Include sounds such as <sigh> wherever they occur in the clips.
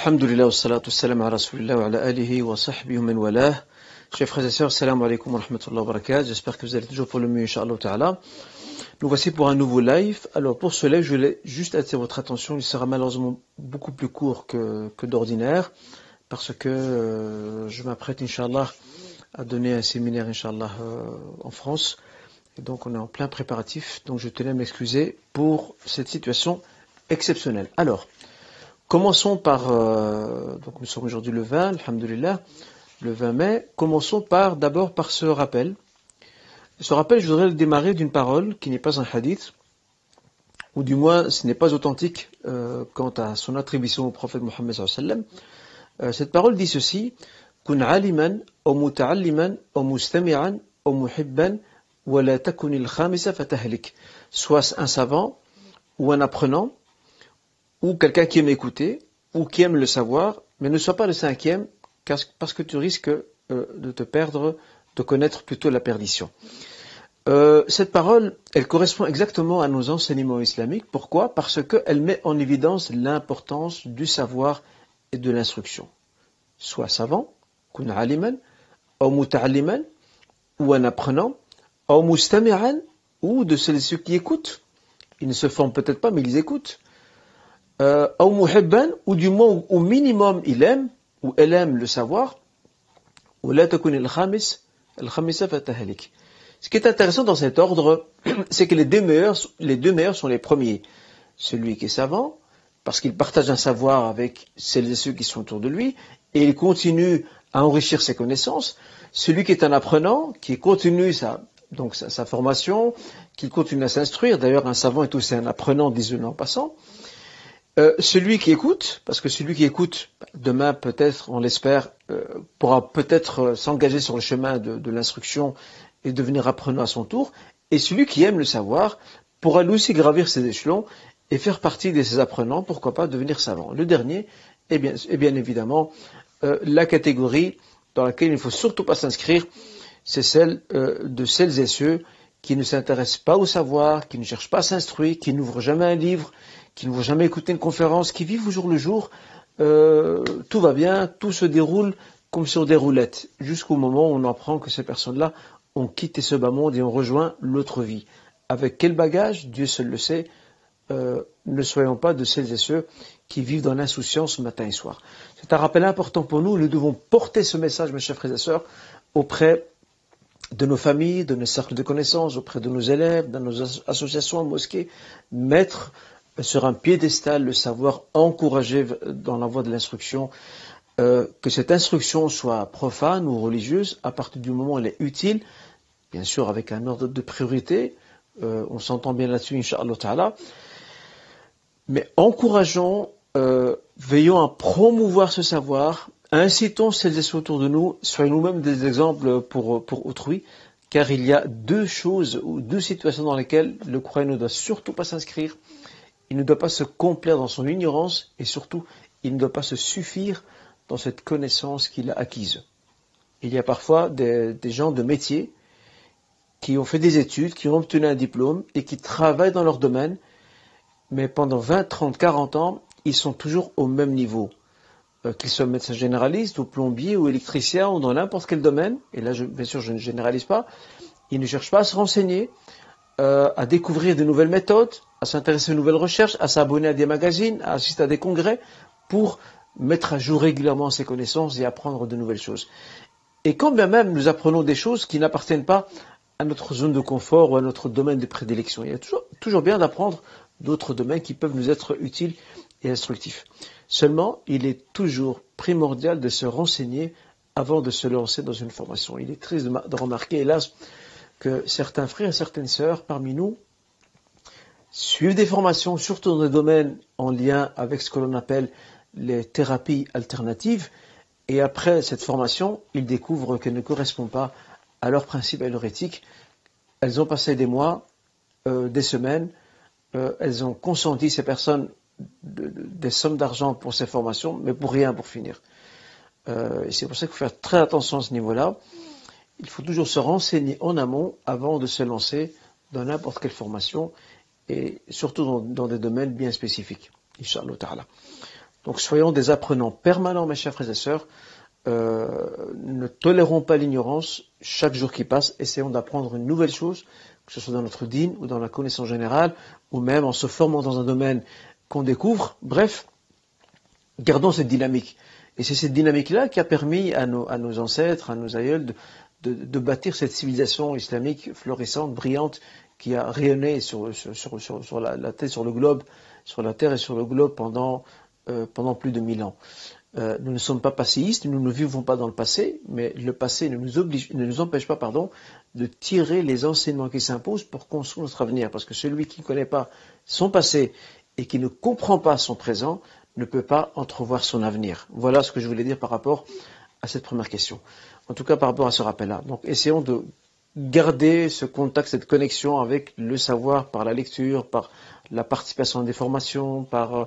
Alhamdulillah wa salatu salam ala rasulillah wa ala alihi wa sahbihi wa. Chers frères et sœurs, salam alaikum wa wa barakatuh. J'espère que vous allez toujours pour le mieux, inshallah. Nous voici pour un nouveau live. Alors pour ce live, je voulais juste attirer votre attention. Il sera malheureusement beaucoup plus court que, que d'ordinaire parce que euh, je m'apprête, inshallah, à donner un séminaire, inshallah, euh, en France. Et donc on est en plein préparatif. Donc je tenais à m'excuser pour cette situation exceptionnelle. Alors, Commençons par, euh, donc nous sommes aujourd'hui le 20, alhamdulillah, le 20 mai. Commençons par, d'abord par ce rappel. Ce rappel, je voudrais le démarrer d'une parole qui n'est pas un hadith, ou du moins ce n'est pas authentique euh, quant à son attribution au prophète Mohammed. Euh, cette parole dit ceci, kun aliman, ou muta'alliman, ou mustami'an, ou muhibban, wa la takunil khamisa fatahlik. Soit un savant, ou un apprenant, ou quelqu'un qui aime écouter, ou qui aime le savoir, mais ne sois pas le cinquième, parce que tu risques euh, de te perdre, de connaître plutôt la perdition. Euh, cette parole, elle correspond exactement à nos enseignements islamiques. Pourquoi? Parce qu'elle met en évidence l'importance du savoir et de l'instruction. Soit savant, kun aliman, ou ou un apprenant, ou ou de ceux qui écoutent. Ils ne se forment peut-être pas, mais ils écoutent euh, ou du moins au minimum il aime, ou elle aime le savoir, Ce qui est intéressant dans cet ordre, <clears throat> c'est que les deux, meilleurs, les deux meilleurs sont les premiers. Celui qui est savant, parce qu'il partage un savoir avec celles et ceux qui sont autour de lui, et il continue à enrichir ses connaissances. Celui qui est un apprenant, qui continue sa, donc sa, formation, qui continue à s'instruire. D'ailleurs, un savant est aussi un apprenant, disons en passant. Euh, celui qui écoute, parce que celui qui écoute, demain peut-être, on l'espère, euh, pourra peut-être euh, s'engager sur le chemin de, l'instruction et devenir apprenant à son tour, et celui qui aime le savoir pourra lui aussi gravir ses échelons et faire partie de ses apprenants, pourquoi pas devenir savant. Le dernier est bien, bien évidemment la catégorie dans laquelle il ne faut surtout pas s'inscrire, c'est celle de celles et ceux qui ne s'intéressent pas au savoir, qui ne cherchent pas à s'instruire, qui n'ouvrent jamais un livre, qui ne vont jamais écouter une conférence, qui vivent au jour le jour, euh, tout va bien, tout se déroule comme sur des roulettes, jusqu'au moment où on apprend que ces personnes-là ont quitté ce bas monde et ont rejoint l'autre vie. Avec quel bagage Dieu seul le sait. Euh, ne soyons pas de celles et ceux qui vivent dans l'insouciance matin et soir. C'est un rappel important pour nous. Nous devons porter ce message, mes chers frères et sœurs, auprès de nos familles, de nos cercles de connaissances, auprès de nos élèves, dans nos associations, mosquées, mettre sur un piédestal le savoir, encourager dans la voie de l'instruction, euh, que cette instruction soit profane ou religieuse, à partir du moment où elle est utile, bien sûr avec un ordre de priorité, euh, on s'entend bien là-dessus, Inch'Allah Ta'ala, mais encourageons, euh, veillons à promouvoir ce savoir, incitons celles et ceux autour de nous, soyons nous-mêmes des exemples pour, pour autrui, car il y a deux choses ou deux situations dans lesquelles le croyant ne doit surtout pas s'inscrire il ne doit pas se complaire dans son ignorance et surtout, il ne doit pas se suffire dans cette connaissance qu'il a acquise. Il y a parfois des, gens de métier qui ont fait des études, qui ont obtenu un diplôme et qui travaillent dans leur domaine, mais pendant 20, 30, 40 ans, ils sont toujours au même niveau. Euh, qu'ils soient médecins généralistes ou plombiers ou électriciens ou dans n'importe quel domaine, et là bien sûr je ne généralise pas, ils ne cherchent pas à se renseigner, euh, à découvrir de nouvelles méthodes, à s'intéresser aux nouvelles recherches, à s'abonner à des magazines, à assister à des congrès, pour mettre à jour régulièrement ses connaissances et apprendre de nouvelles choses. Et quand bien même nous apprenons des choses qui n'appartiennent pas à notre zone de confort ou à notre domaine de prédilection, il y a toujours, toujours bien d'apprendre d'autres domaines qui peuvent nous être utiles et instructifs. Seulement, il est toujours primordial de se renseigner avant de se lancer dans une formation. Il est triste de remarquer, hélas, que certains frères et certaines sœurs parmi nous suivent des formations, surtout dans des domaines en lien avec ce que l'on appelle les thérapies alternatives, et après cette formation, ils découvrent qu'elles ne correspondent pas à leurs principes et leur éthique. Elles ont passé des mois, euh, des semaines, euh, elles ont consenti ces personnes des sommes d'argent pour ces formations, mais pour rien pour finir. Euh, c'est pour ça qu'il faut faire très attention à ce niveau-là. Il faut toujours se renseigner en amont avant de se lancer dans n'importe quelle formation et surtout dans, des domaines bien spécifiques. Inch'Allah. Donc soyons des apprenants permanents, mes chers frères et sœurs. Euh, ne tolérons pas l'ignorance. Chaque jour qui passe, essayons d'apprendre une nouvelle chose, que ce soit dans notre dîne ou dans la connaissance générale, ou même en se formant dans un domaine qu'on découvre. Bref, gardons cette dynamique. Et c'est cette dynamique-là qui a permis à nos, ancêtres, à nos aïeuls, de, bâtir cette civilisation islamique florissante, brillante, qui a rayonné sur, la, terre, sur le globe, sur la terre et sur le globe pendant, euh, plus de mille ans. Euh, nous ne sommes pas passéistes, nous ne vivons pas dans le passé, mais le passé ne nous, ne nous empêche pas pardon, de tirer les enseignements qui s'imposent pour construire notre avenir. Parce que celui qui ne connaît pas son passé et qui ne comprend pas son présent ne peut pas entrevoir son avenir. Voilà ce que je voulais dire par rapport à cette première question. En tout cas, par rapport à ce rappel-là. Donc, essayons de garder ce contact, cette connexion avec le savoir par la lecture, par la participation à des formations, par euh,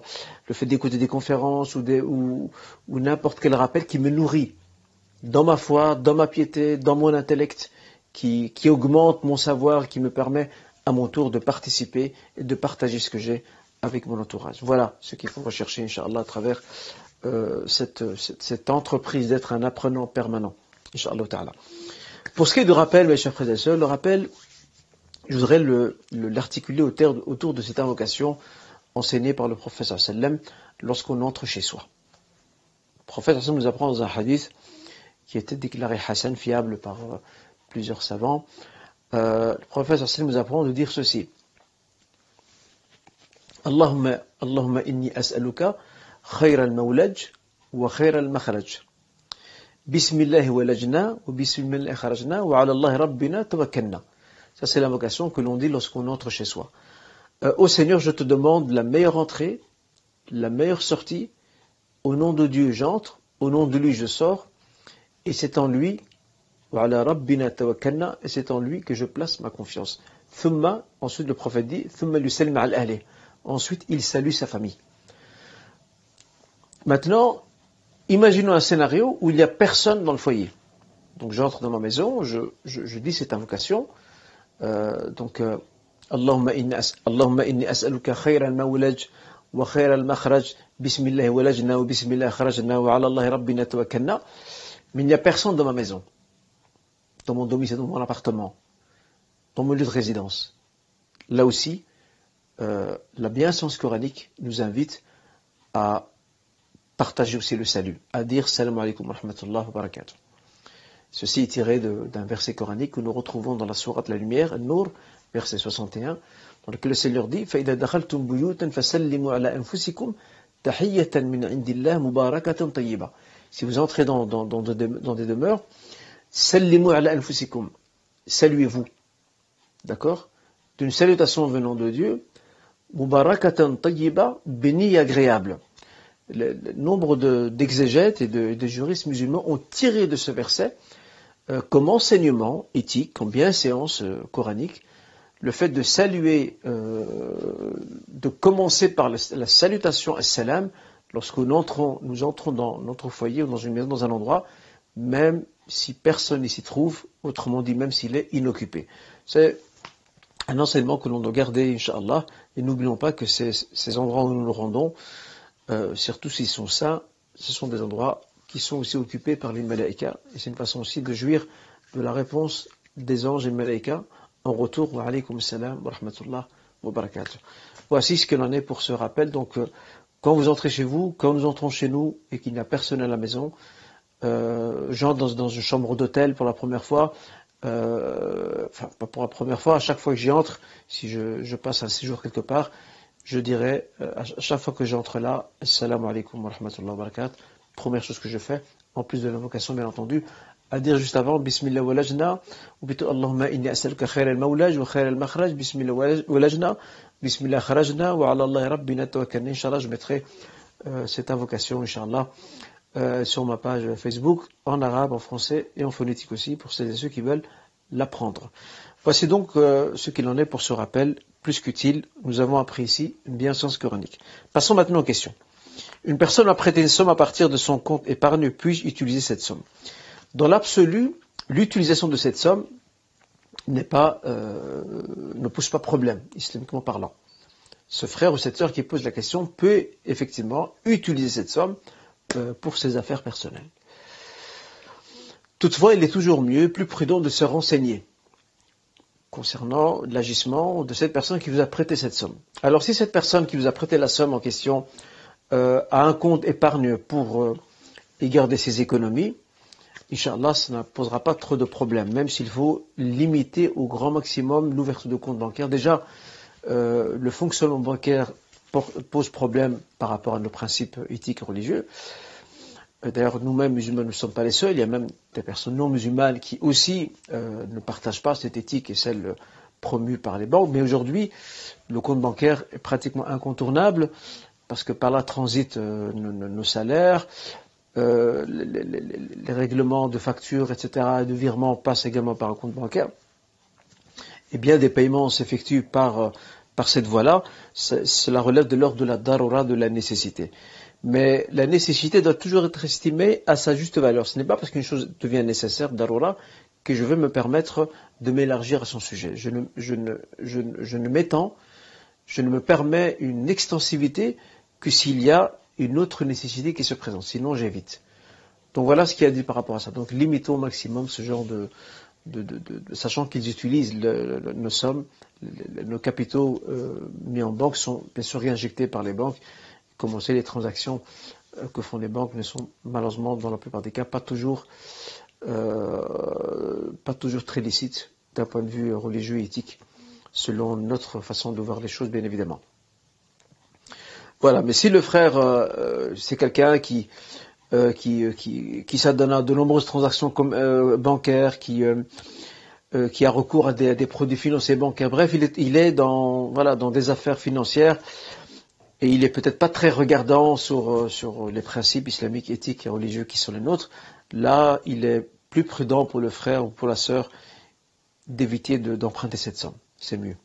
le fait d'écouter des conférences ou, n'importe quel rappel qui me nourrit dans ma foi, dans ma piété, dans mon intellect, qui, qui augmente mon savoir, qui me permet à mon tour de participer et de partager ce que j'ai avec mon entourage. Voilà ce qu'il faut rechercher, Inch'Allah, à travers euh, cette, cette, entreprise d'être un apprenant permanent. Inch'Allah ta'ala. Pour ce qui est de rappel, mes chers frères et sœurs, le rappel, je voudrais l'articuler autour de cette invocation enseignée par le professeur sallam lorsqu'on entre chez soi. Le prophète sallam nous apprend dans un hadith qui était déclaré Hassan, fiable par euh, plusieurs savants. Euh, le prophète sallam nous apprend de dire ceci. Allahumma, Allahumma inni as'aluka khayr al-mawlaj wa khayr al-makhraj. Bismillah walajna wa bismillah kharajna wa ala Allah rabbina tawakkalna. Ça, c'est l'invocation que l'on dit lorsqu'on entre chez soi. Euh, ô Seigneur, je te demande la meilleure entrée, la meilleure sortie. Au nom de Dieu, j'entre. Au nom de lui, je sors. Et c'est en lui, et c'est en lui que je place ma confiance. Thumma, ensuite le prophète dit, Ensuite, il salue sa famille. Maintenant, imaginons un scénario où il n'y a personne dans le foyer. Donc j'entre dans ma maison, je, dis cette invocation, euh, donc, euh, Allahumma inni as'aluka khayra al-mawlaj wa khayra al-makhraj, bismillah walajna wa bismillah kharajna wa ala Allah rabbina tawakkalna. Mais il n'y a personne dans ma maison, dans mon domicile, dans mon appartement, dans mon lieu de résidence. Là aussi, euh, la bienséance coranique nous invite à partager aussi le salut, à dire salam alaikum wa rahmatullah wa barakatuh. Ceci est tiré d'un verset coranique que nous retrouvons dans la sourate La Lumière, Nour, verset 61, dans lequel le Seigneur dit فَإِذَا دَخَلْتُمْ بُيُوتًا فَسَلِّمُوا عَلَى أَنفُسِكُمْ تَحِيَّةً مِنْ عِنْدِ اللَّهِ مُبَارَكَةً طَيِّبًا Si vous entrez dans, dans, dans, dans des demeures, سَلِّمُوا عَلَى أَنفُسِكُمْ Saluez-vous. D'accord D'une salutation venant de Dieu, مُبَارَكَةً طَيِّبًا béni et agréable. Le, nombre d'exégètes et de, juristes musulmans ont tiré de ce verset euh, comme enseignement éthique, comme bienséance euh, coranique, le fait de saluer, euh, de commencer par la, salutation salam lorsque nous entrons, dans notre foyer ou dans une maison, dans un endroit, même si personne n'y s'y trouve, autrement dit, même s'il est inoccupé. C'est un enseignement que l'on doit garder, Inch'Allah, et n'oublions pas que ces, endroits où nous nous rendons, surtout s'ils sont saints, ce sont des endroits qui sont aussi occupés par les malaïkas. Et c'est une façon aussi de jouir de la réponse des anges et en retour. Wa alaykum salam wa rahmatullah wa barakatuh. Voici ce qu'il en est pour ce rappel. Donc, euh, quand vous entrez chez vous, quand nous entrons chez nous et qu'il n'y a personne à la maison, euh, j'entre dans, une chambre d'hôtel pour la première fois, euh, enfin pas pour la première fois, à chaque fois que j'y entre, si je, passe un séjour quelque part, je dirais à chaque fois que j'entre là, Assalamu alaikum wa rahmatullah wa barakatuh, première chose que je fais, en plus de l'invocation bien entendu, à dire juste avant Bismillah walajna, ou plutôt Allahumma inni as'aluka khair al-mawlaj wa khair al-makhraj, Bismillah walajna, Bismillah kharajna, wa ala Allah rabbina tawakkalna. Inch'Allah, je mettrai euh, cette invocation, Inch'Allah, euh, sur ma page Facebook, en arabe, en français et en phonétique aussi, pour celles et ceux qui veulent l'apprendre. Voici donc euh, ce qu'il en est pour ce rappel, plus qu'utile. Nous avons appris ici une bienséance coranique. Passons maintenant aux questions. Une personne a prêté une somme à partir de son compte épargne, puis-je utiliser cette somme? Dans l'absolu, l'utilisation de cette somme n'est pas, euh, ne pose pas problème, islamiquement parlant. ce frère ou cette sœur qui pose la question peut effectivement utiliser cette somme euh, pour ses affaires personnelles. Toutefois, il est toujours mieux, plus prudent de se renseigner concernant l'agissement de cette personne qui vous a prêté cette somme. Alors si cette personne qui vous a prêté la somme en question euh, a un compte épargne pour euh, y garder ses économies, Inch'Allah, ça ne posera pas trop de problèmes, même s'il faut limiter au grand maximum l'ouverture de compte bancaire. Déjà, euh, le fonctionnement bancaire pose problème par rapport à nos principes éthiques et religieux. Euh, d'ailleurs, nous-mêmes, musulmans, ne sommes pas les seuls. Il y a même des personnes non musulmanes qui aussi euh, ne partagent pas cette éthique et celle promue par les banques. Mais aujourd'hui, le compte bancaire est pratiquement incontournable parce que par là transitent euh, nos, salaires, les, règlements de factures, etc., et de virements passent également par un compte bancaire. Et bien des paiements s'effectuent par, par cette voie-là. Cela relève de l'ordre de la darura, de la nécessité. Mais la nécessité doit toujours être estimée à sa juste valeur. Ce n'est pas parce qu'une chose devient nécessaire, darura, que je vais me permettre de m'élargir à son sujet. Je ne, m'étends, je ne me permets une extensivité que s'il y a une autre nécessité qui se présente. Sinon, j'évite. Donc voilà ce qu'il a dit par rapport à ça. Donc limitons au maximum ce genre de sachant qu'ils utilisent nos sommes, nos capitaux euh, mis en banque sont bien sûr réinjectés par les banques comme les transactions euh, que font les banques ne sont malheureusement, dans la plupart des cas, pas toujours, euh, pas toujours très licites d'un point de vue religieux et éthique, selon notre façon de voir les choses, bien évidemment. Voilà, mais si le frère, euh, c'est quelqu'un qui, qui, qui, qui s'adonne à de nombreuses transactions bancaires, qui, qui a recours à des, produits financiers bancaires, bref, il est, il est dans, voilà, dans des affaires financières et il est peut-être pas très regardant sur, euh, sur les principes islamiques, éthiques et religieux qui sont les nôtres, là, il est plus prudent pour le frère ou pour la sœur d'éviter d'emprunter cette somme. C'est mieux.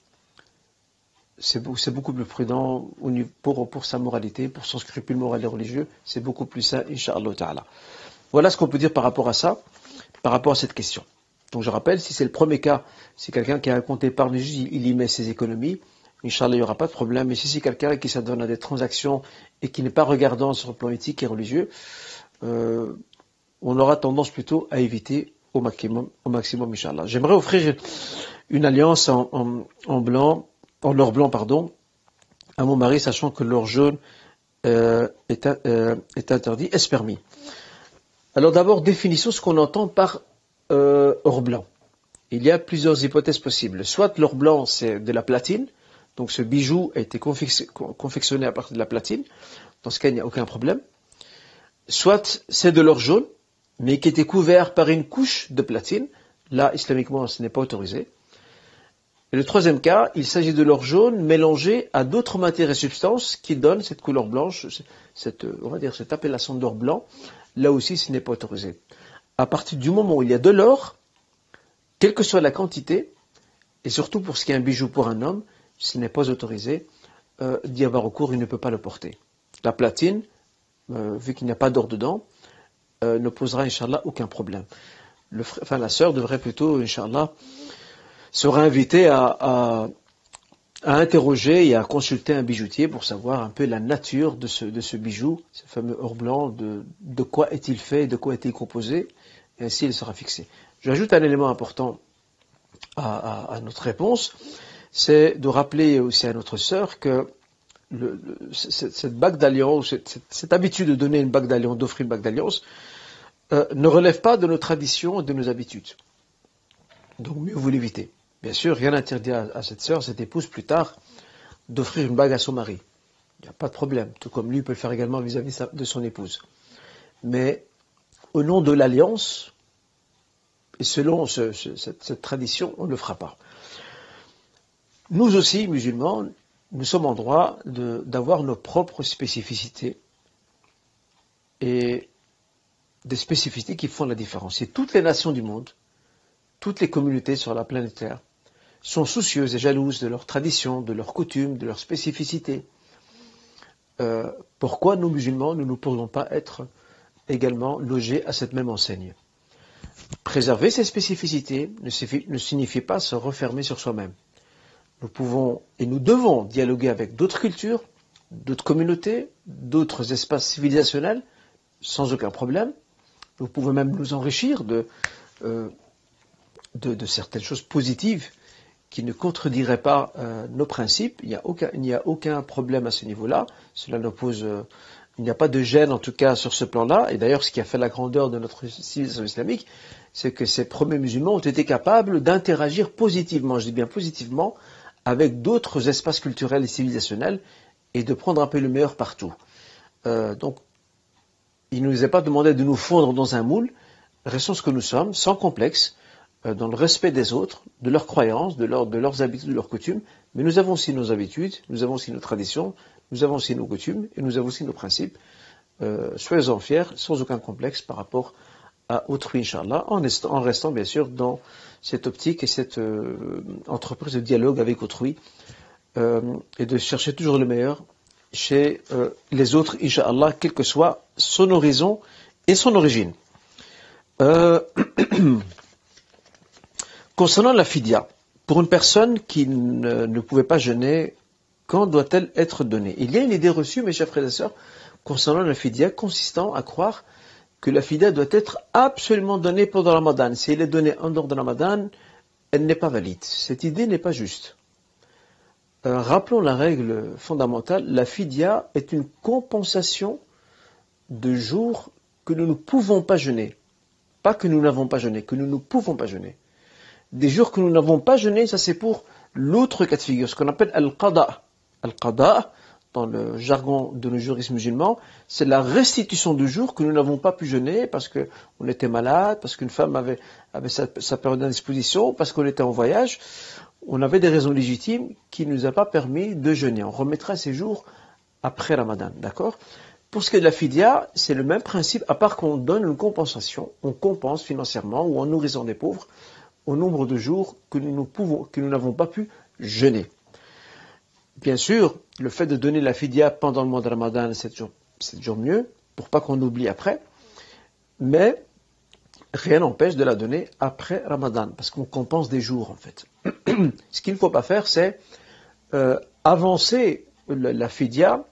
C'est beaucoup plus prudent pour, pour sa moralité, pour son scrupule moral et religieux. C'est beaucoup plus sain, Inch'Allah. Voilà ce qu'on peut dire par rapport à ça, par rapport à cette question. Donc je rappelle, si c'est le premier cas, c'est quelqu'un qui a un compte épargne, il y met ses économies. Inch'Allah, il n'y aura pas de problème. Mais si c'est quelqu'un qui s'adonne à des transactions et qui n'est pas regardant sur le plan éthique et religieux, euh, on aura tendance plutôt à éviter au maximum, au maximum, Inch'Allah. J'aimerais offrir une alliance en, blanc, en or blanc, pardon, à mon mari, sachant que l'or jaune euh, est, euh, est, interdit, est permis. Alors d'abord, définissons ce qu'on entend par or blanc. Il y a plusieurs hypothèses possibles. Soit l'or blanc, c'est de la platine, donc ce bijou a été confectionné à partir de la platine. Dans ce cas, il n'y a aucun problème. Soit c'est de l'or jaune, mais qui était couvert par une couche de platine. Là, islamiquement, ce n'est pas autorisé. Et le troisième cas, il s'agit de l'or jaune mélangé à d'autres matières et substances qui donnent cette couleur blanche, cette, on va dire cette appellation d'or blanc. Là aussi, ce n'est pas autorisé. À partir du moment où il y a de l'or, quelle que soit la quantité, et surtout pour ce qui est un bijou pour un homme, s'il n'est pas autorisé euh, d'y avoir recours, il ne peut pas le porter. La platine, euh, vu qu'il n'y a pas d'or dedans, euh, ne posera, Inch'Allah, aucun problème. Le enfin, la sœur devrait plutôt, Inch'Allah, se réinviter à, à, interroger et à consulter un bijoutier pour savoir un peu la nature de ce, bijou, ce fameux or blanc, de, quoi est-il fait, de quoi est-il composé, et ainsi il sera fixé. J'ajoute un élément important à notre réponse, c'est de rappeler aussi à notre sœur que cette, bague d'alliance, cette, habitude de donner une bague d'alliance, d'offrir une bague d'alliance, euh, ne relève pas de nos traditions et de nos habitudes. Donc mieux vous l'éviter. Bien sûr, rien n'interdit à, cette sœur, cette épouse, plus tard, d'offrir une bague à son mari. Il n'y a pas de problème, tout comme lui peut le faire également vis-à-vis de son épouse. Mais au nom de l'alliance, et selon cette, tradition, on ne le fera pas. Nous aussi, musulmans, nous sommes en droit d'avoir nos propres spécificités et des spécificités qui font la différence. Et toutes les nations du monde, toutes les communautés sur la planète Terre, sont soucieuses et jalouses de leurs traditions, de leurs coutumes, de leurs spécificités. Euh, pourquoi nous musulmans, nous ne pourrions pas être également logés à cette même enseigne? Préserver ces spécificités ne signifie pas se refermer sur soi-même nous pouvons et nous devons dialoguer avec d'autres cultures, d'autres communautés, d'autres espaces civilisationnels, sans aucun problème. Nous pouvons même nous enrichir de, euh, de, certaines choses positives qui ne contrediraient pas euh, nos principes. Il n'y a, aucun, problème à ce niveau-là. Cela nous pose, euh, il n'y a pas de gêne en tout cas sur ce plan-là. Et d'ailleurs, ce qui a fait la grandeur de notre civilisation islamique, c'est que ces premiers musulmans ont été capables d'interagir positivement, je dis bien positivement, avec d'autres espaces culturels et civilisationnels et de prendre un peu le meilleur partout. Euh, donc, il ne nous est pas demandé de nous fondre dans un moule, restons ce que nous sommes, sans complexe, euh, dans le respect des autres, de leurs croyances, de, leurs habitudes, de leurs coutumes, mais nous avons aussi nos habitudes, nous avons aussi nos traditions, nous avons aussi nos coutumes, et nous avons aussi nos principes. Euh, soyez-en fiers, sans aucun complexe par rapport à autrui, Inch'Allah, en restant bien sûr dans cette optique et cette euh, entreprise de dialogue avec autrui, et de chercher toujours le meilleur chez les autres, Inch'Allah, quel que soit son horizon et son origine. <clears throat> Concernant la fidia, pour une personne qui ne, pouvait pas jeûner, quand doit-elle être donnée? Il y a une idée reçue, mes chers frères et sœurs, concernant la fidia, consistant à croire que la fidia doit être absolument donnée pendant ramadan. Si elle est donnée en dehors de ramadan, elle n'est pas valide. Cette idée n'est pas juste. Euh, rappelons la règle fondamentale, la fidia est une compensation de jours que nous ne pouvons pas jeûner. Pas que nous n'avons pas jeûné, que nous ne pouvons pas jeûner des jours que nous n'avons pas jeûné, ça c'est pour l'autre cas de figure, ce qu'on appelle al-qada. Al-qada, dans le jargon de nos juristes musulmans, c'est la restitution du jour que nous n'avons pas pu jeûner parce qu'on était malade, parce qu'une femme avait, sa, période d'indisposition, parce qu'on était en voyage. On avait des raisons légitimes qui ne nous ont pas permis de jeûner. On remettra ces jours après Ramadan, d'accord? Pour ce qui est de la fidia, c'est le même principe, à part qu'on donne une compensation, on compense financièrement ou en nourrissant des pauvres au nombre de jours que nous n'avons pas pu jeûner. Bien sûr, le fait de donner la fidia pendant le mois de Ramadan, c'est toujours, mieux, pour pas qu'on oublie après, mais rien n'empêche de la donner après Ramadan, parce qu'on compense des jours en fait. <clears throat> Ce qu'il ne faut pas faire, c'est euh, avancer la, la fidia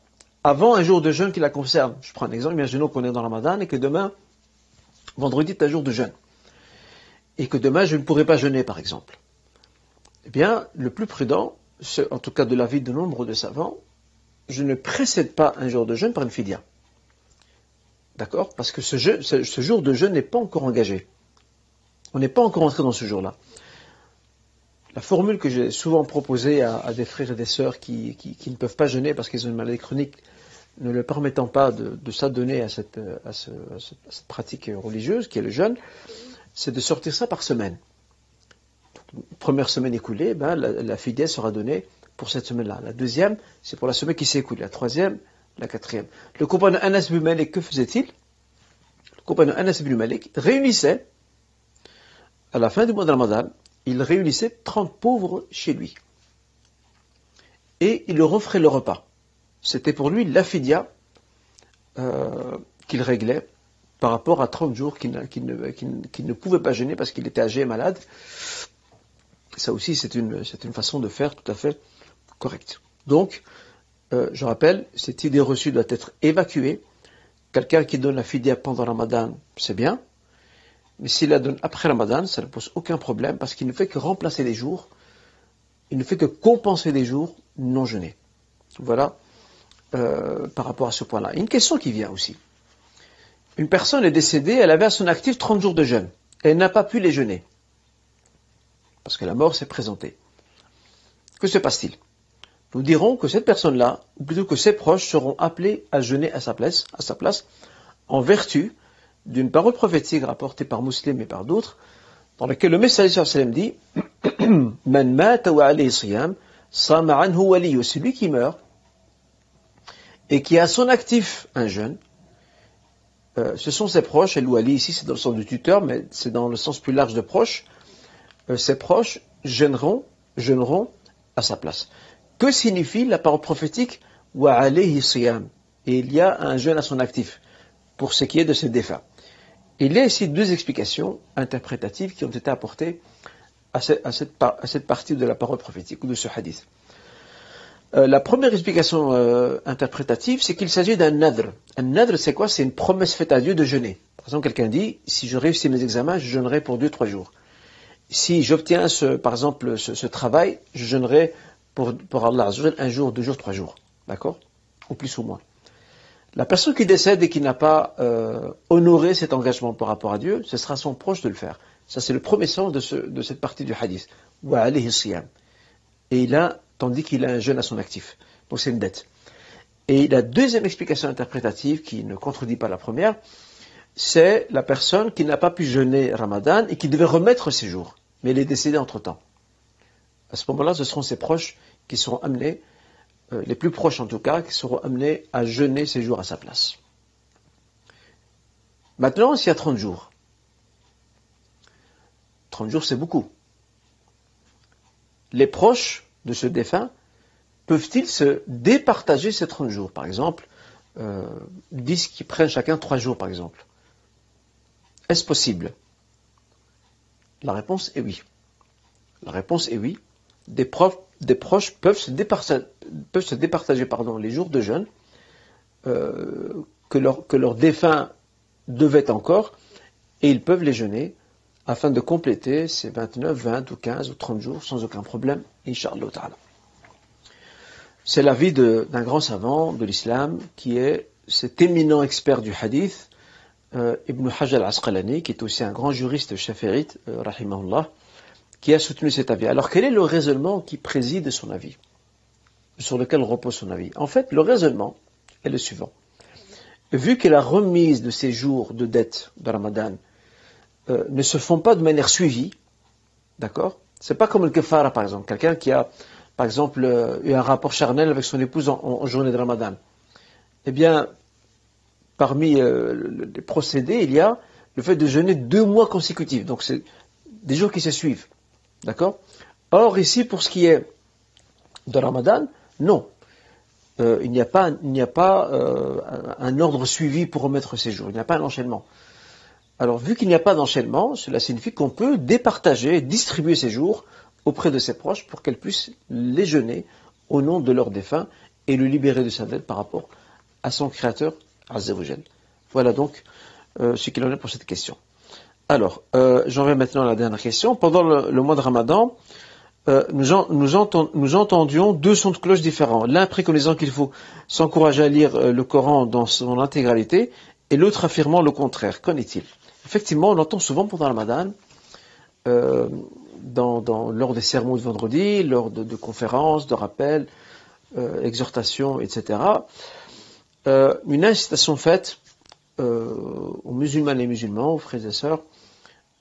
avant un jour de jeûne qui la concerne. Je prends un exemple, imaginons qu'on est dans Ramadan et que demain, vendredi, est un jour de jeûne et que demain je ne pourrai pas jeûner, par exemple. Eh bien, le plus prudent, en tout cas de l'avis de nombre de savants, je ne précède pas un jour de jeûne par une fidia. D'accord? Parce que ce, jour de jeûne n'est pas encore engagé. On n'est pas encore entré dans ce jour-là. La formule que j'ai souvent proposée à, des frères et des sœurs qui, ne peuvent pas jeûner parce qu'ils ont une maladie chronique, ne leur permettant pas de, s'adonner à cette, à cette pratique religieuse qui est le jeûne, c'est de sortir ça par semaine. Première semaine écoulée, ben, la, la sera donnée pour cette semaine-là. La deuxième, c'est pour la semaine qui s'est écoulée. La troisième, la quatrième. Le compagnon Anas bin que faisait-il? Le compagnon Anas bin réunissait, à la fin du mois de Ramadan, il réunissait 30 pauvres chez lui. Et il leur offrait le repas. C'était pour lui la euh, qu'il réglait par rapport à 30 jours qu'il ne, pouvait pas gêner parce qu'il était âgé et malade. Ça aussi, c'est une, façon de faire tout à fait correcte. Donc, euh, je rappelle, cette idée reçue doit être évacuée. Quelqu'un qui donne la fidya pendant Ramadan, c'est bien. Mais s'il la donne après Ramadan, ça ne pose aucun problème parce qu'il ne fait que remplacer les jours. Il ne fait que compenser les jours non jeûnés. Voilà euh, par rapport à ce point-là. Une question qui vient aussi une personne est décédée, elle avait à son actif 30 jours de jeûne. Elle n'a pas pu les jeûner. Parce que la mort s'est présentée. Que se passe-t-il? Nous dirons que cette personne-là, ou plutôt que ses proches, seront appelés à jeûner à sa place, à sa place en vertu d'une parole prophétique rapportée par Muslim et par d'autres, dans laquelle le messager sallam dit Man celui qui meurt et qui a son actif un jeûne, euh, ce sont ses proches, et Louali ici c'est dans le sens du tuteur, mais c'est dans le sens plus large de proches, euh, ses proches jeûneront, jeûneront à sa place. Que signifie la parole prophétique? Wa siyam Et il y a un jeûne à son actif, pour ce qui est de ses défunts. Il y a ici deux explications interprétatives qui ont été apportées à, cette, partie de la parole prophétique ou de ce hadith. Euh, la première explication euh, interprétative, c'est qu'il s'agit d'un nadr. Un nadr, c'est quoi? C'est une promesse faite à Dieu de jeûner. Par exemple, quelqu'un dit, si je réussis mes examens, je jeûnerai pour deux, trois jours. Si j'obtiens, par exemple, ce, travail, je jeûnerai pour, pour Allah un jour, deux jours, trois jours. D'accord? Ou plus ou moins. La personne qui décède et qui n'a pas euh, honoré cet engagement par rapport à Dieu, ce sera son proche de le faire. Ça, c'est le premier sens de, cette partie du hadith. Et il a, tandis qu'il a un jeûne à son actif. Donc c'est une dette. Et la deuxième explication interprétative, qui ne contredit pas la première, c'est la personne qui n'a pas pu jeûner Ramadan et qui devait remettre ses jours. Mais elle est décédée entre-temps. À ce moment-là, ce seront ses proches qui seront amenés euh, les plus proches en tout cas, qui seront amenés à jeûner ces jours à sa place. Maintenant, s'il y a 30 jours, 30 jours c'est beaucoup. Les proches de ce défunt peuvent-ils se départager ces 30 jours? Par exemple, euh, disent qu'ils prennent chacun 3 jours par exemple. Est-ce possible? La réponse est oui. La réponse est oui. Des, proches peuvent se départager, les jours de jeûne euh, que, leur, défunt devait encore, et ils peuvent les jeûner afin de compléter ces 29, 20 ou 15 ou 30 jours sans aucun problème, Inch'Allah. C'est l'avis d'un grand savant de l'islam qui est cet éminent expert du hadith, euh, Ibn Hajar al-Asqalani, qui est aussi un grand juriste chaférite, euh, rahimahullah, qui a soutenu cet avis. Alors quel est le raisonnement qui préside son avis sur lequel repose son avis? En fait, le raisonnement est le suivant. Vu que la remise de ces jours de dette de Ramadan euh, ne se font pas de manière suivie, d'accord? C'est pas comme le kefara, par exemple. Quelqu'un qui a, par exemple, euh, eu un rapport charnel avec son épouse en, journée de Ramadan. Eh bien, parmi euh, les procédés, il y a le fait de jeûner deux mois consécutifs. Donc, c'est des jours qui se suivent. D'accord? Or, ici, pour ce qui est de Ramadan, non. Euh, il n'y a pas, euh, un ordre suivi pour remettre ces jours. Il n'y a pas un enchaînement. Alors, vu qu'il n'y a pas d'enchaînement, cela signifie qu'on peut départager, distribuer ces jours auprès de ses proches pour qu'elles puissent les jeûner au nom de leur défunt et le libérer de sa dette par rapport à son créateur. Voilà donc euh, ce qu'il en est pour cette question. Alors, j'en vais maintenant à la dernière question. Pendant le mois de Ramadan, euh, nous, entendions deux sons de cloche différents. L'un préconisant qu'il faut s'encourager à lire euh, le Coran dans son intégralité, et l'autre affirmant le contraire. Qu'en est-il? Effectivement, on entend souvent pendant Ramadan, euh, lors des sermons de vendredi, lors de, conférences, de rappels, exhortations, etc., une incitation faite aux musulmans et musulmans, aux frères et sœurs,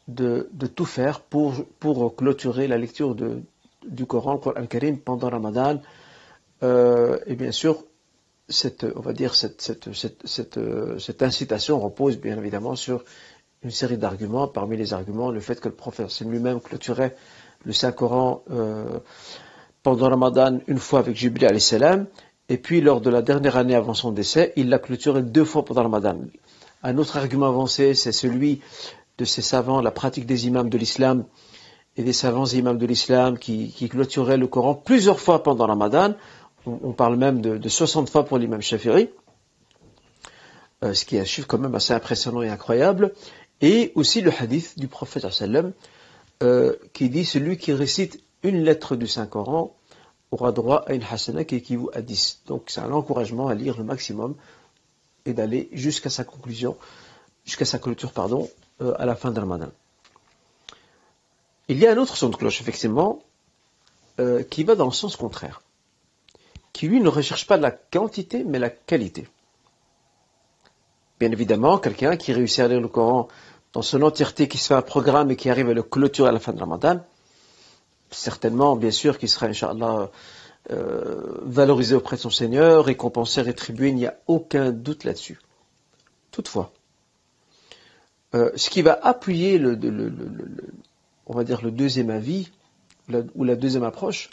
de, tout faire pour, clôturer la lecture du Coran, le Coran al-Karim, pendant Ramadan. Euh, et bien sûr, cette, on va dire, cette, incitation repose bien évidemment sur une série d'arguments. Parmi les arguments, le fait que le prophète lui-même clôturait le Saint-Coran euh, pendant Ramadan une fois avec Jibril salam et puis lors de la dernière année avant son décès, il l'a clôturé deux fois pendant Ramadan. Un autre argument avancé, c'est celui de ces savants, la pratique des imams de l'islam, et des savants imams de l'islam qui, clôturaient le Coran plusieurs fois pendant Ramadan. On, parle même de, de, 60 fois pour l'imam Shafiri, euh, ce qui est un chiffre quand même assez impressionnant et incroyable. Et aussi le hadith du prophète sallam euh, qui dit celui qui récite une lettre du Saint-Coran aura droit à une hasana qui équivaut à 10. Donc c'est un encouragement à lire le maximum et d'aller jusqu'à sa conclusion, jusqu'à sa clôture, pardon, euh, à la fin de Ramadan. Il y a un autre son de cloche, effectivement, euh, qui va dans le sens contraire, qui lui ne recherche pas la quantité, mais la qualité. Bien évidemment, quelqu'un qui réussit à lire le Coran dans son entièreté, qui se fait un programme et qui arrive à le clôturer à la fin de Ramadan, certainement, bien sûr, qu'il sera, Inch'Allah, euh, valorisé auprès de son Seigneur, récompensé, rétribué, il n'y a aucun doute là-dessus. Toutefois, euh, ce qui va appuyer le, on va dire le deuxième avis ou la deuxième approche,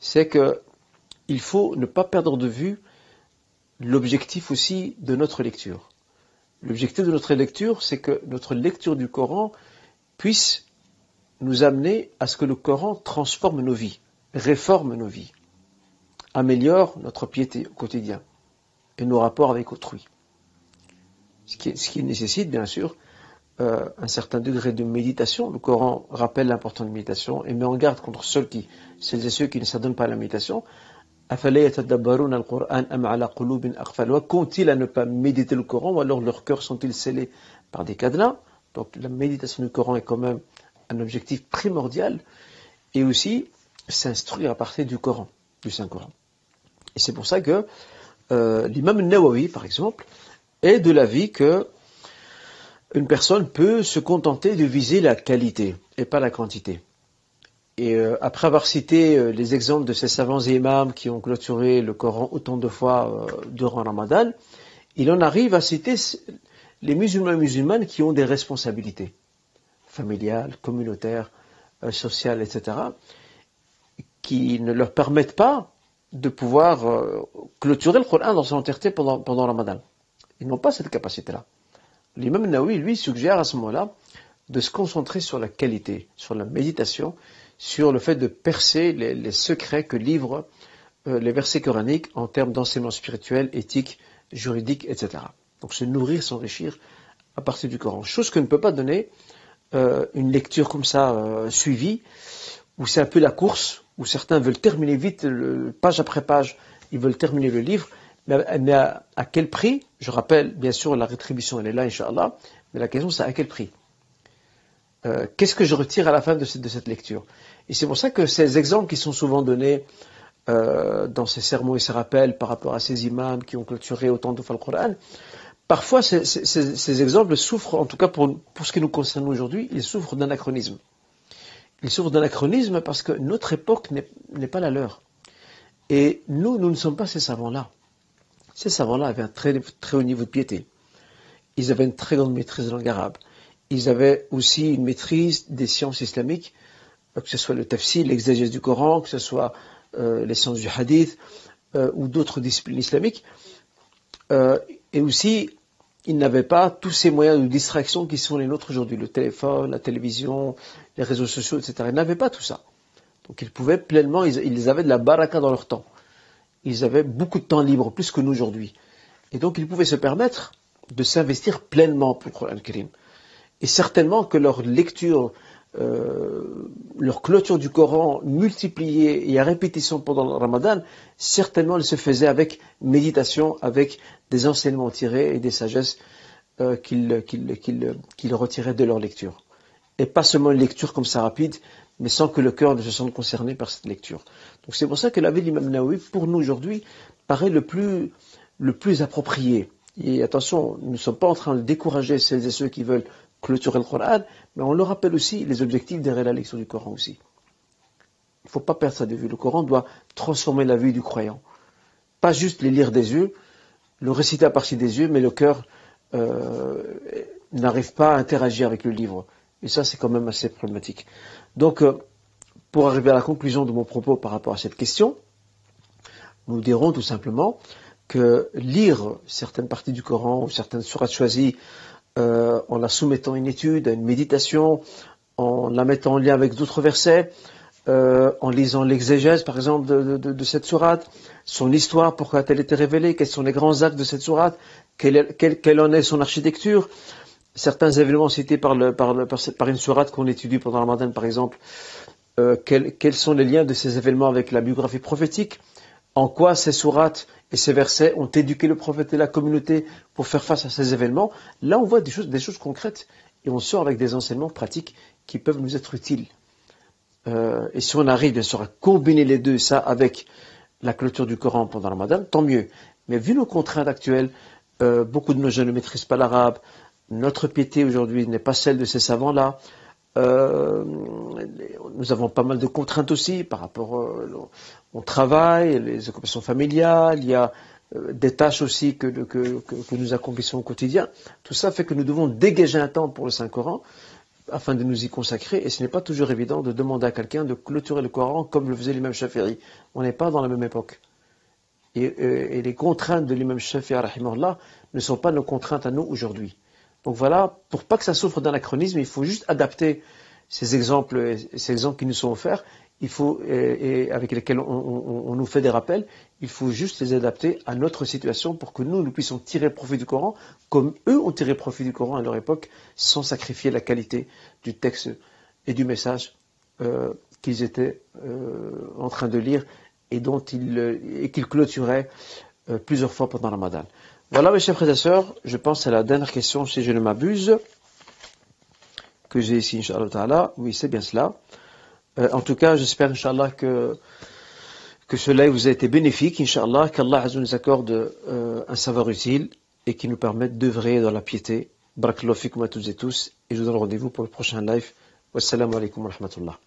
c'est que il faut ne pas perdre de vue l'objectif aussi de notre lecture. L'objectif de notre lecture, c'est que notre lecture du Coran puisse nous amener à ce que le Coran transforme nos vies, réforme nos vies, améliore notre piété au quotidien et nos rapports avec autrui. Ce qui, nécessite bien sûr euh, un certain degré de méditation. Le Coran rappelle l'importance de la méditation et met en garde contre ceux qui, celles et ceux qui ne s'adonnent pas à la méditation. Qu'ont-ils à ne pas méditer le Coran ou alors leurs cœurs sont-ils scellés par des cadenas? Donc la méditation du Coran est quand même un objectif primordial et aussi s'instruire à partir du Coran, du Saint-Coran. Et c'est pour ça que euh, l'imam Nawawi, par exemple, est de l'avis que une personne peut se contenter de viser la qualité et pas la quantité. Et euh, après avoir cité euh, les exemples de ces savants imams qui ont clôturé le Coran autant de fois durant Ramadan, il en arrive à citer les musulmans et musulmanes qui ont des responsabilités familiales, communautaires, sociales, etc., qui ne leur permettent pas de pouvoir euh, clôturer le Coran dans son entièreté pendant, pendant Ramadan. Ils n'ont pas cette capacité-là. L'imam Naoui, lui, suggère à ce moment-là de se concentrer sur la qualité, sur la méditation, sur le fait de percer les, secrets que livrent euh, les versets coraniques en termes d'enseignement spirituel, éthique, juridique, etc. Donc se nourrir, s'enrichir à partir du Coran. Chose que ne peut pas donner euh, une lecture comme ça suivie, où c'est un peu la course, où certains veulent terminer vite, page après page, ils veulent terminer le livre, mais, à, quel prix? Je rappelle, bien sûr, la rétribution, elle est là, Inch'Allah, mais la question, c'est à quel prix? Euh, Qu'est-ce que je retire à la fin de cette, lecture? Et c'est pour ça que ces exemples qui sont souvent donnés euh, dans ces sermons et ces rappels par rapport à ces imams qui ont clôturé autant de fois le Coran, parfois ces, exemples souffrent, en tout cas pour, pour ce qui nous concerne aujourd'hui, ils souffrent d'anachronisme. Ils souffrent d'anachronisme parce que notre époque n'est pas la leur. Et nous, nous ne sommes pas ces savants-là. Ces savants-là avaient un très, très haut niveau de piété. Ils avaient une très grande maîtrise de langue arabe. Ils avaient aussi une maîtrise des sciences islamiques, que ce soit le tafsir, l'exégèse du Coran, que ce soit euh, les sciences du hadith euh, ou d'autres disciplines islamiques. Euh, et aussi ils n'avaient pas tous ces moyens de distraction qui sont les nôtres aujourd'hui, le téléphone, la télévision, les réseaux sociaux, etc. Ils n'avaient pas tout ça. Donc ils pouvaient pleinement, ils, avaient de la baraka dans leur temps. Ils avaient beaucoup de temps libre, plus que nous aujourd'hui. Et donc ils pouvaient se permettre de s'investir pleinement pour le Coran Et certainement que leur lecture, euh, leur clôture du Coran multipliée et à répétition pendant le Ramadan, certainement elle se faisait avec méditation, avec des enseignements tirés et des sagesses euh, qu'ils retiraient de leur lecture. Et pas seulement une lecture comme ça rapide, mais sans que le cœur ne se sente concerné par cette lecture. Donc c'est pour ça que la vie de l'imam Nawawi, pour nous aujourd'hui, paraît le plus, le plus approprié. Et attention, nous ne sommes pas en train de décourager celles et ceux qui veulent clôturer le Coran, mais on leur rappelle aussi les objectifs derrière la lecture du Coran aussi. Il ne faut pas perdre ça de vue. Le Coran doit transformer la vie du croyant. Pas juste les lire des yeux, le réciter à partir des yeux, mais le cœur euh, n'arrive pas à interagir avec le livre. Et ça, c'est quand même assez problématique. Donc, euh, pour arriver à la conclusion de mon propos par rapport à cette question, nous dirons tout simplement que lire certaines parties du Coran ou certaines sourates choisies euh, en la soumettant à une étude, à une méditation, en la mettant en lien avec d'autres versets, euh, en lisant l'exégèse, par exemple, de, cette sourate, son histoire, pourquoi a-t-elle été révélée, quels sont les grands actes de cette sourate, quelle, en est son architecture, certains événements cités par, une sourate qu'on étudie pendant la Ramadan, par exemple, euh, quels, sont les liens de ces événements avec la biographie prophétique, en quoi ces sourates et ces versets ont éduqué le prophète et la communauté pour faire face à ces événements, là on voit des choses, concrètes et on sort avec des enseignements pratiques qui peuvent nous être utiles. Euh, et si on arrive à combiner les deux, ça avec la clôture du Coran pendant le Ramadan, tant mieux. Mais vu nos contraintes actuelles, euh, beaucoup de nos jeunes ne maîtrisent pas l'arabe, notre piété aujourd'hui n'est pas celle de ces savants-là, euh, nous avons pas mal de contraintes aussi par rapport euh, au travail, les occupations familiales, il y a euh, des tâches aussi que, nous accomplissons au quotidien. Tout ça fait que nous devons dégager un temps pour le Saint-Coran afin de nous y consacrer. Et ce n'est pas toujours évident de demander à quelqu'un de clôturer le Coran comme le faisait l'imam Shafi'i. On n'est pas dans la même époque. Et, les contraintes de l'imam Shafi'i ne sont pas nos contraintes à nous aujourd'hui. Donc voilà, pour pas que ça souffre d'anachronisme, il faut juste adapter ces exemples, ces exemples qui nous sont offerts, et, avec lesquels on, nous fait des rappels, il faut juste les adapter à notre situation pour que nous, nous puissions tirer profit du Coran, comme eux ont tiré profit du Coran à leur époque, sans sacrifier la qualité du texte et du message euh, qu'ils étaient euh, en train de lire et et qu'ils clôturaient euh, plusieurs fois pendant le Ramadan. Voilà, mes chers frères et sœurs, je pense à la dernière question, si je ne m'abuse, que j'ai ici, Inch'Allah Oui, c'est bien cela. Euh, en tout cas, j'espère, Inch'Allah, que, que cela vous a été bénéfique, Inch'Allah, qu'Allah nous accorde euh, un savoir utile et qui nous permette d'œuvrer dans la piété. Barakallahu fikum à toutes et tous, et je vous donne rendez-vous pour le prochain live. Wassalamu alaikum wa rahmatullah.